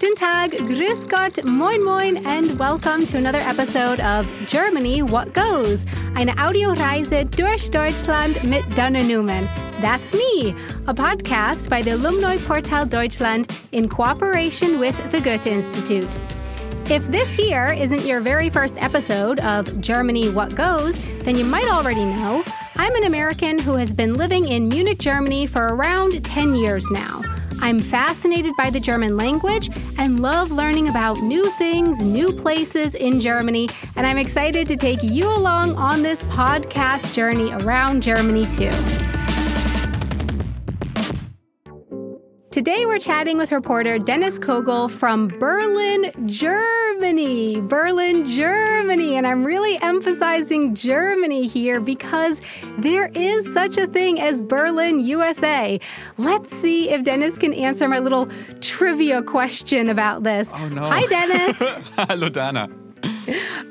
Guten Tag, Grüß Gott, Moin Moin, and welcome to another episode of Germany What Goes, eine Audioreise durch Deutschland mit Dana Newman. That's me, a podcast by the Alumni Portal Deutschland in cooperation with the Goethe Institute. If this here isn't your very first episode of Germany What Goes, then you might already know I'm an American who has been living in Munich, Germany for around 10 years now. I'm fascinated by the German language and love learning about new things, new places in Germany, and I'm excited to take you along on this podcast journey around Germany too. Today we're chatting with reporter Dennis Kogel from Berlin, Germany. Berlin, Germany. And I'm really emphasizing Germany here because there is such a thing as Berlin, USA. Let's see if Dennis can answer my little trivia question about this. Oh no. Hi, Dennis. Hallo Dana.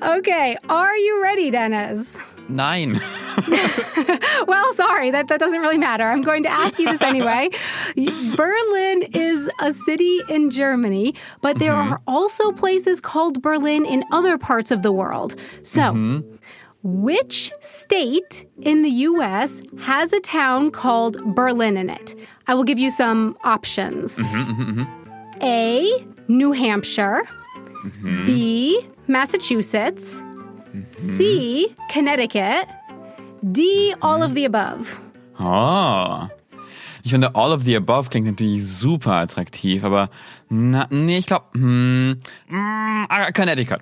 okay, are you ready, Dennis? Nein. well, sorry, that, that doesn't really matter. I'm going to ask you this anyway. Berlin is a city in Germany, but there mm-hmm. are also places called Berlin in other parts of the world. So, mm-hmm. which state in the US has a town called Berlin in it? I will give you some options mm-hmm, A, New Hampshire, B, Massachusetts, C, Connecticut. D, all of the above. Oh. Ich finde, all of the above klingt natürlich super attraktiv, aber na, nee, ich glaube, hm, mm, Connecticut.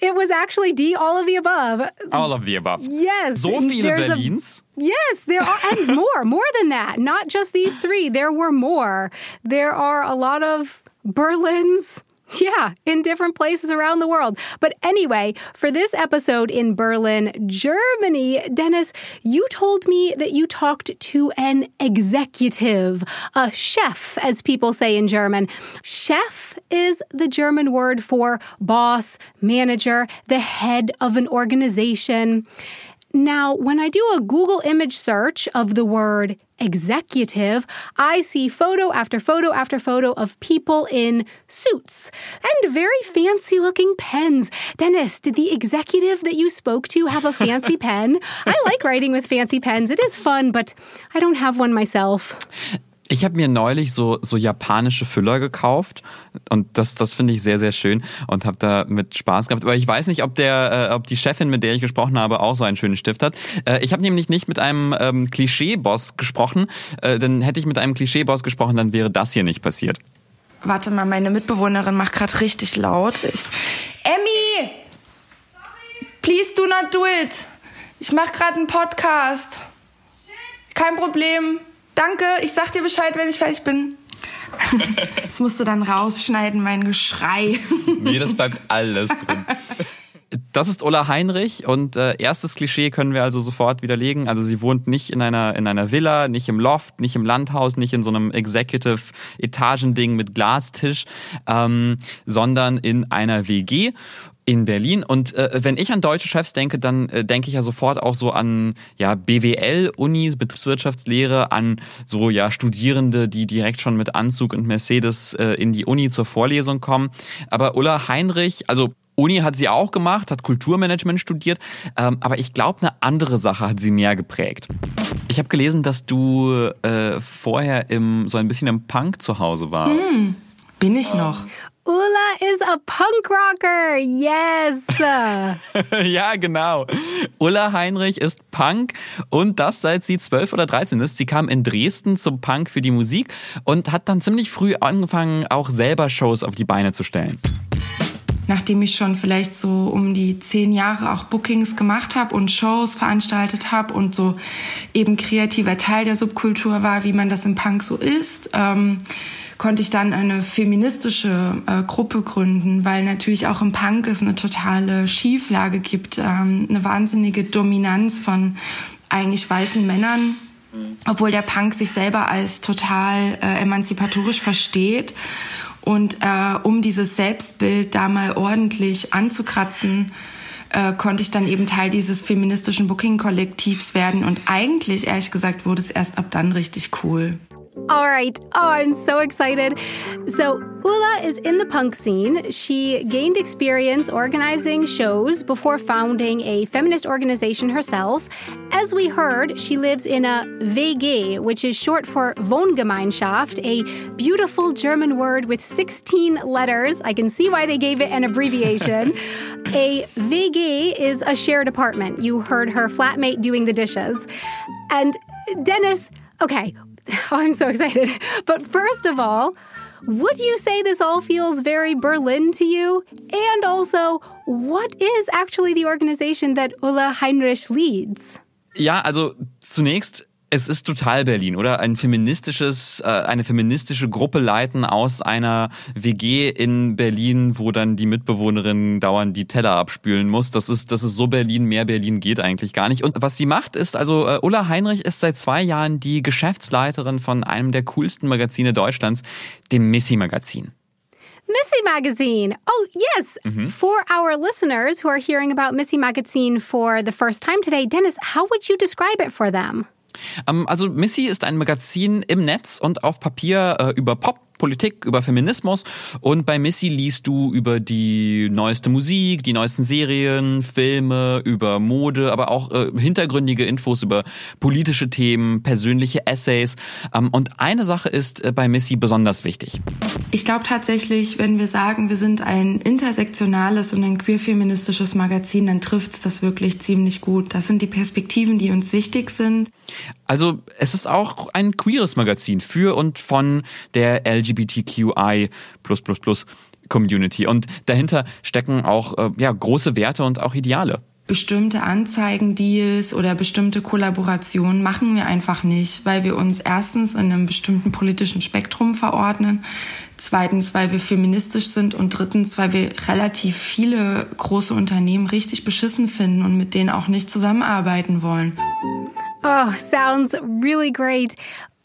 It was actually D, all of the above. All of the above. Yes. So viele Berlins? A, yes, there are, and more, more than that. Not just these three. There were more. There are a lot of Berlins. Yeah, in different places around the world. But anyway, for this episode in Berlin, Germany, Dennis, you told me that you talked to an executive, a chef, as people say in German. Chef is the German word for boss, manager, the head of an organization. Now, when I do a Google image search of the word executive, I see photo after photo after photo of people in suits and very fancy looking pens. Dennis, did the executive that you spoke to have a fancy pen? I like writing with fancy pens. It is fun, but I don't have one myself. Ich habe mir neulich so, so japanische Füller gekauft und das, das finde ich sehr, sehr schön und habe da mit Spaß gehabt. Aber ich weiß nicht, ob, der, äh, ob die Chefin, mit der ich gesprochen habe, auch so einen schönen Stift hat. Äh, ich habe nämlich nicht mit einem ähm, Klischee-Boss gesprochen, äh, denn hätte ich mit einem Klischee-Boss gesprochen, dann wäre das hier nicht passiert. Warte mal, meine Mitbewohnerin macht gerade richtig laut. Ich, Emmy! Please do not do it! Ich mache gerade einen Podcast. Kein Problem. Danke, ich sag dir Bescheid, wenn ich fertig bin. Das musst du dann rausschneiden, mein Geschrei. Nee, das bleibt alles drin. Das ist Ulla Heinrich und äh, erstes Klischee können wir also sofort widerlegen. Also sie wohnt nicht in einer in einer Villa, nicht im Loft, nicht im Landhaus, nicht in so einem Executive Etagending mit Glastisch, ähm, sondern in einer WG in Berlin. Und äh, wenn ich an deutsche Chefs denke, dann äh, denke ich ja sofort auch so an ja BWL, Unis, Betriebswirtschaftslehre, an so ja Studierende, die direkt schon mit Anzug und Mercedes äh, in die Uni zur Vorlesung kommen. Aber Ulla Heinrich, also Uni hat sie auch gemacht, hat Kulturmanagement studiert, ähm, aber ich glaube, eine andere Sache hat sie mehr geprägt. Ich habe gelesen, dass du äh, vorher im so ein bisschen im Punk zu Hause warst. Hm, bin ich noch. Ulla is a punk rocker. Yes. ja, genau. Ulla Heinrich ist Punk und das seit sie zwölf oder dreizehn ist. Sie kam in Dresden zum Punk für die Musik und hat dann ziemlich früh angefangen, auch selber Shows auf die Beine zu stellen nachdem ich schon vielleicht so um die zehn Jahre auch Bookings gemacht habe und Shows veranstaltet habe und so eben kreativer Teil der Subkultur war, wie man das im Punk so ist, ähm, konnte ich dann eine feministische äh, Gruppe gründen, weil natürlich auch im Punk es eine totale Schieflage gibt, ähm, eine wahnsinnige Dominanz von eigentlich weißen Männern, obwohl der Punk sich selber als total äh, emanzipatorisch versteht. Und äh, um dieses Selbstbild da mal ordentlich anzukratzen, äh, konnte ich dann eben Teil dieses feministischen Booking-Kollektivs werden. Und eigentlich, ehrlich gesagt, wurde es erst ab dann richtig cool. All right. Oh, I'm so excited. So, Ula is in the punk scene. She gained experience organizing shows before founding a feminist organization herself. As we heard, she lives in a WG, which is short for Wohngemeinschaft, a beautiful German word with 16 letters. I can see why they gave it an abbreviation. a WG is a shared apartment. You heard her flatmate doing the dishes. And Dennis, okay, Oh, I'm so excited. But first of all, would you say this all feels very Berlin to you? And also, what is actually the organization that Ulla Heinrich leads? Ja, also zunächst es ist total Berlin, oder? Ein feministisches, äh, eine feministische Gruppe leiten aus einer WG in Berlin, wo dann die Mitbewohnerin dauernd die Teller abspülen muss. Das ist, das ist so Berlin, mehr Berlin geht eigentlich gar nicht. Und was sie macht, ist, also äh, Ulla Heinrich ist seit zwei Jahren die Geschäftsleiterin von einem der coolsten Magazine Deutschlands, dem Missy Magazin. Missy Magazine. Oh, yes. Mm-hmm. For our listeners who are hearing about Missy Magazine for the first time today, Dennis, how would you describe it for them? Ähm, also Missy ist ein Magazin im Netz und auf Papier äh, über Pop, Politik, über Feminismus und bei Missy liest du über die neueste Musik, die neuesten Serien, Filme, über Mode, aber auch äh, hintergründige Infos über politische Themen, persönliche Essays. Ähm, und eine Sache ist äh, bei Missy besonders wichtig. Ich glaube tatsächlich, wenn wir sagen, wir sind ein intersektionales und ein queerfeministisches Magazin, dann trifft es das wirklich ziemlich gut. Das sind die Perspektiven, die uns wichtig sind. Also es ist auch ein queeres Magazin für und von der LGBTQI Community. Und dahinter stecken auch äh, ja, große Werte und auch Ideale bestimmte Anzeigendeals oder bestimmte Kollaborationen machen wir einfach nicht, weil wir uns erstens in einem bestimmten politischen Spektrum verordnen, zweitens, weil wir feministisch sind und drittens, weil wir relativ viele große Unternehmen richtig beschissen finden und mit denen auch nicht zusammenarbeiten wollen. Oh, sounds really great.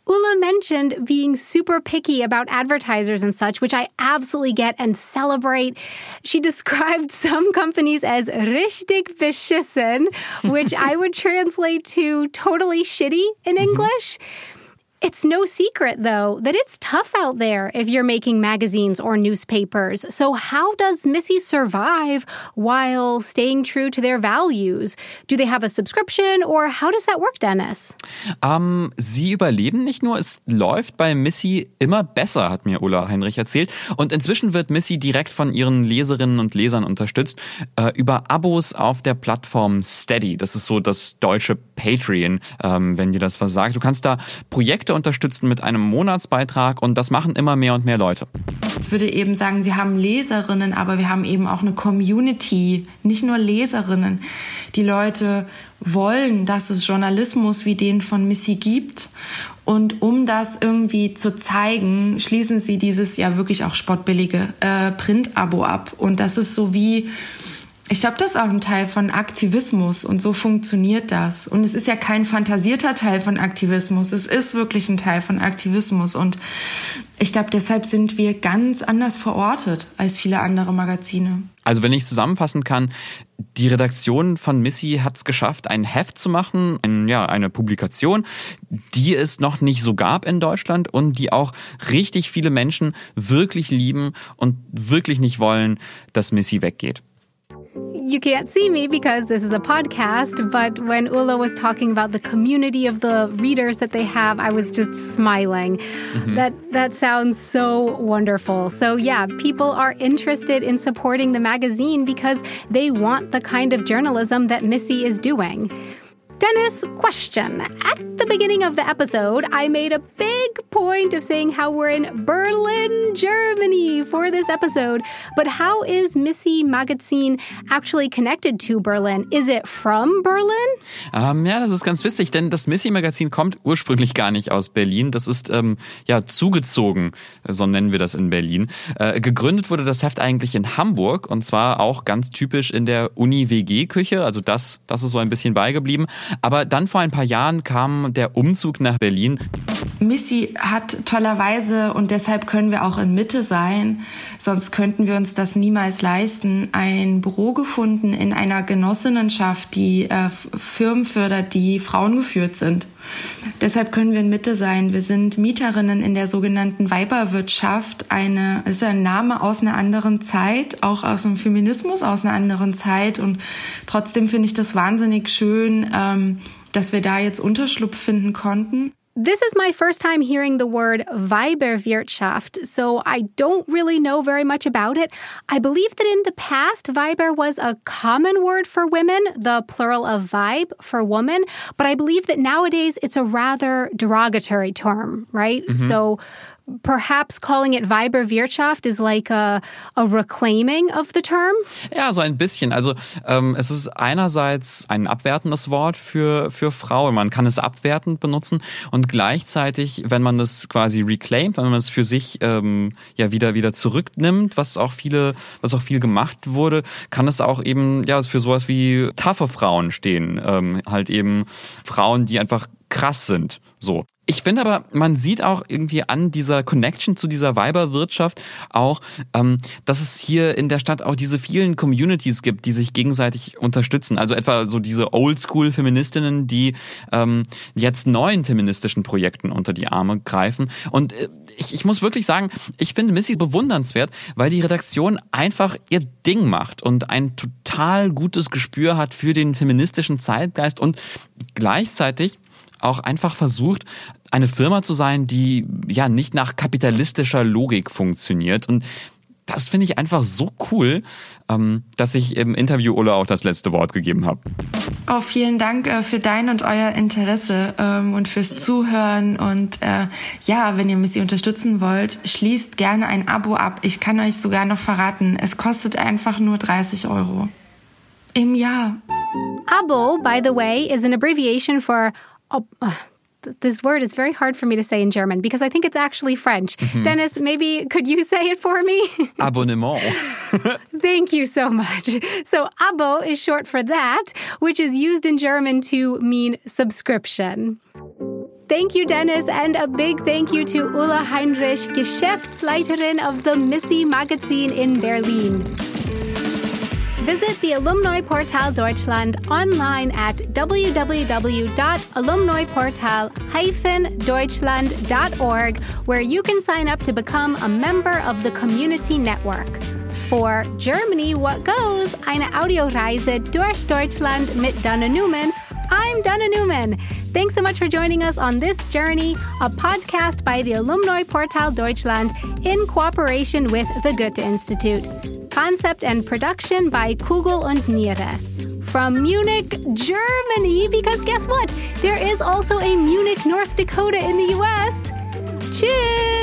Ula mentioned being super picky about advertisers and such, which I absolutely get and celebrate. She described some companies as richtig beschissen, which I would translate to totally shitty in mm-hmm. It's no secret, though, that it's tough out there if you're making magazines or newspapers. So, how does Missy survive while staying true to their values? Do they have a subscription or how does that work, Dennis? Um, sie überleben nicht nur, es läuft bei Missy immer besser, hat mir Ulla Heinrich erzählt. Und inzwischen wird Missy direkt von ihren Leserinnen und Lesern unterstützt äh, über Abos auf der Plattform Steady. Das ist so das deutsche Patreon, ähm, wenn dir das was sagt. Du kannst da Projekte Projekte unterstützen mit einem Monatsbeitrag und das machen immer mehr und mehr Leute. Ich würde eben sagen, wir haben Leserinnen, aber wir haben eben auch eine Community, nicht nur Leserinnen. Die Leute wollen, dass es Journalismus wie den von Missy gibt. Und um das irgendwie zu zeigen, schließen sie dieses ja wirklich auch spottbillige äh, Print-Abo ab. Und das ist so wie ich glaube, das ist auch ein Teil von Aktivismus und so funktioniert das. Und es ist ja kein fantasierter Teil von Aktivismus, es ist wirklich ein Teil von Aktivismus. Und ich glaube, deshalb sind wir ganz anders verortet als viele andere Magazine. Also wenn ich zusammenfassen kann, die Redaktion von Missy hat es geschafft, ein Heft zu machen, ein, ja, eine Publikation, die es noch nicht so gab in Deutschland und die auch richtig viele Menschen wirklich lieben und wirklich nicht wollen, dass Missy weggeht. You can't see me because this is a podcast, but when Ula was talking about the community of the readers that they have, I was just smiling. Mm-hmm. That that sounds so wonderful. So yeah, people are interested in supporting the magazine because they want the kind of journalism that Missy is doing. Dennis, question. At the beginning of the episode, I made a big point of saying how we're in Berlin, Germany for this episode. But how is Missy Magazin actually connected to Berlin? Is it from Berlin? Ähm, ja, das ist ganz witzig, denn das Missy Magazin kommt ursprünglich gar nicht aus Berlin. Das ist ähm, ja zugezogen, so nennen wir das in Berlin. Äh, gegründet wurde das Heft eigentlich in Hamburg und zwar auch ganz typisch in der Uni-WG-Küche. Also das, das ist so ein bisschen beigeblieben. Aber dann vor ein paar Jahren kam der Umzug nach Berlin. Missy hat tollerweise und deshalb können wir auch in Mitte sein, sonst könnten wir uns das niemals leisten, ein Büro gefunden in einer Genossinnenschaft, die äh, Firmen fördert, die frauengeführt sind. Deshalb können wir in Mitte sein. Wir sind Mieterinnen in der sogenannten Weiberwirtschaft. Eine, ist ein Name aus einer anderen Zeit, auch aus dem Feminismus aus einer anderen Zeit. Und trotzdem finde ich das wahnsinnig schön, ähm, dass wir da jetzt Unterschlupf finden konnten. This is my first time hearing the word Weiberwirtschaft, so I don't really know very much about it. I believe that in the past, Weiber was a common word for women, the plural of vibe for woman, but I believe that nowadays it's a rather derogatory term, right? Mm-hmm. So perhaps calling it Weiberwirtschaft is like a, a reclaiming of the term? Ja, so ein bisschen. Also ähm, es ist einerseits ein abwertendes Wort für, für Frau. Man kann es abwertend benutzen und gleichzeitig, wenn man es quasi reclaimt, wenn man es für sich ähm, ja wieder wieder zurücknimmt, was auch viele, was auch viel gemacht wurde, kann es auch eben ja für sowas wie taffe Frauen stehen. Ähm, halt eben Frauen, die einfach krass sind. So. Ich finde aber, man sieht auch irgendwie an dieser Connection zu dieser Weiberwirtschaft auch, ähm, dass es hier in der Stadt auch diese vielen Communities gibt, die sich gegenseitig unterstützen. Also etwa so diese Oldschool-Feministinnen, die ähm, jetzt neuen feministischen Projekten unter die Arme greifen. Und äh, ich, ich muss wirklich sagen, ich finde Missy bewundernswert, weil die Redaktion einfach ihr Ding macht und ein total gutes Gespür hat für den feministischen Zeitgeist und gleichzeitig auch einfach versucht, eine Firma zu sein, die ja nicht nach kapitalistischer Logik funktioniert. Und das finde ich einfach so cool, ähm, dass ich im Interview Ulla auch das letzte Wort gegeben habe. Oh, vielen Dank äh, für dein und euer Interesse ähm, und fürs Zuhören. Und äh, ja, wenn ihr Missy unterstützen wollt, schließt gerne ein Abo ab. Ich kann euch sogar noch verraten, es kostet einfach nur 30 Euro. Im Jahr. Abo, by the way, is an abbreviation for uh, this word is very hard for me to say in German because I think it's actually French. Mm-hmm. Dennis, maybe could you say it for me? Abonnement. Thank you so much. So, abo is short for that, which is used in German to mean subscription. Thank you, Dennis, and a big thank you to Ulla Heinrich, Geschäftsleiterin of the Missy Magazine in Berlin. Visit the Alumni Portal Deutschland online at www.alumniportal-deutschland.org, where you can sign up to become a member of the community network. For Germany, what goes? Eine Audioreise durch Deutschland mit Dana Newman. I'm Dana Newman. Thanks so much for joining us on this journey, a podcast by the Alumni Portal Deutschland in cooperation with the Goethe Institute. Concept and production by Kugel und Niere. From Munich, Germany, because guess what? There is also a Munich, North Dakota in the US. Cheers!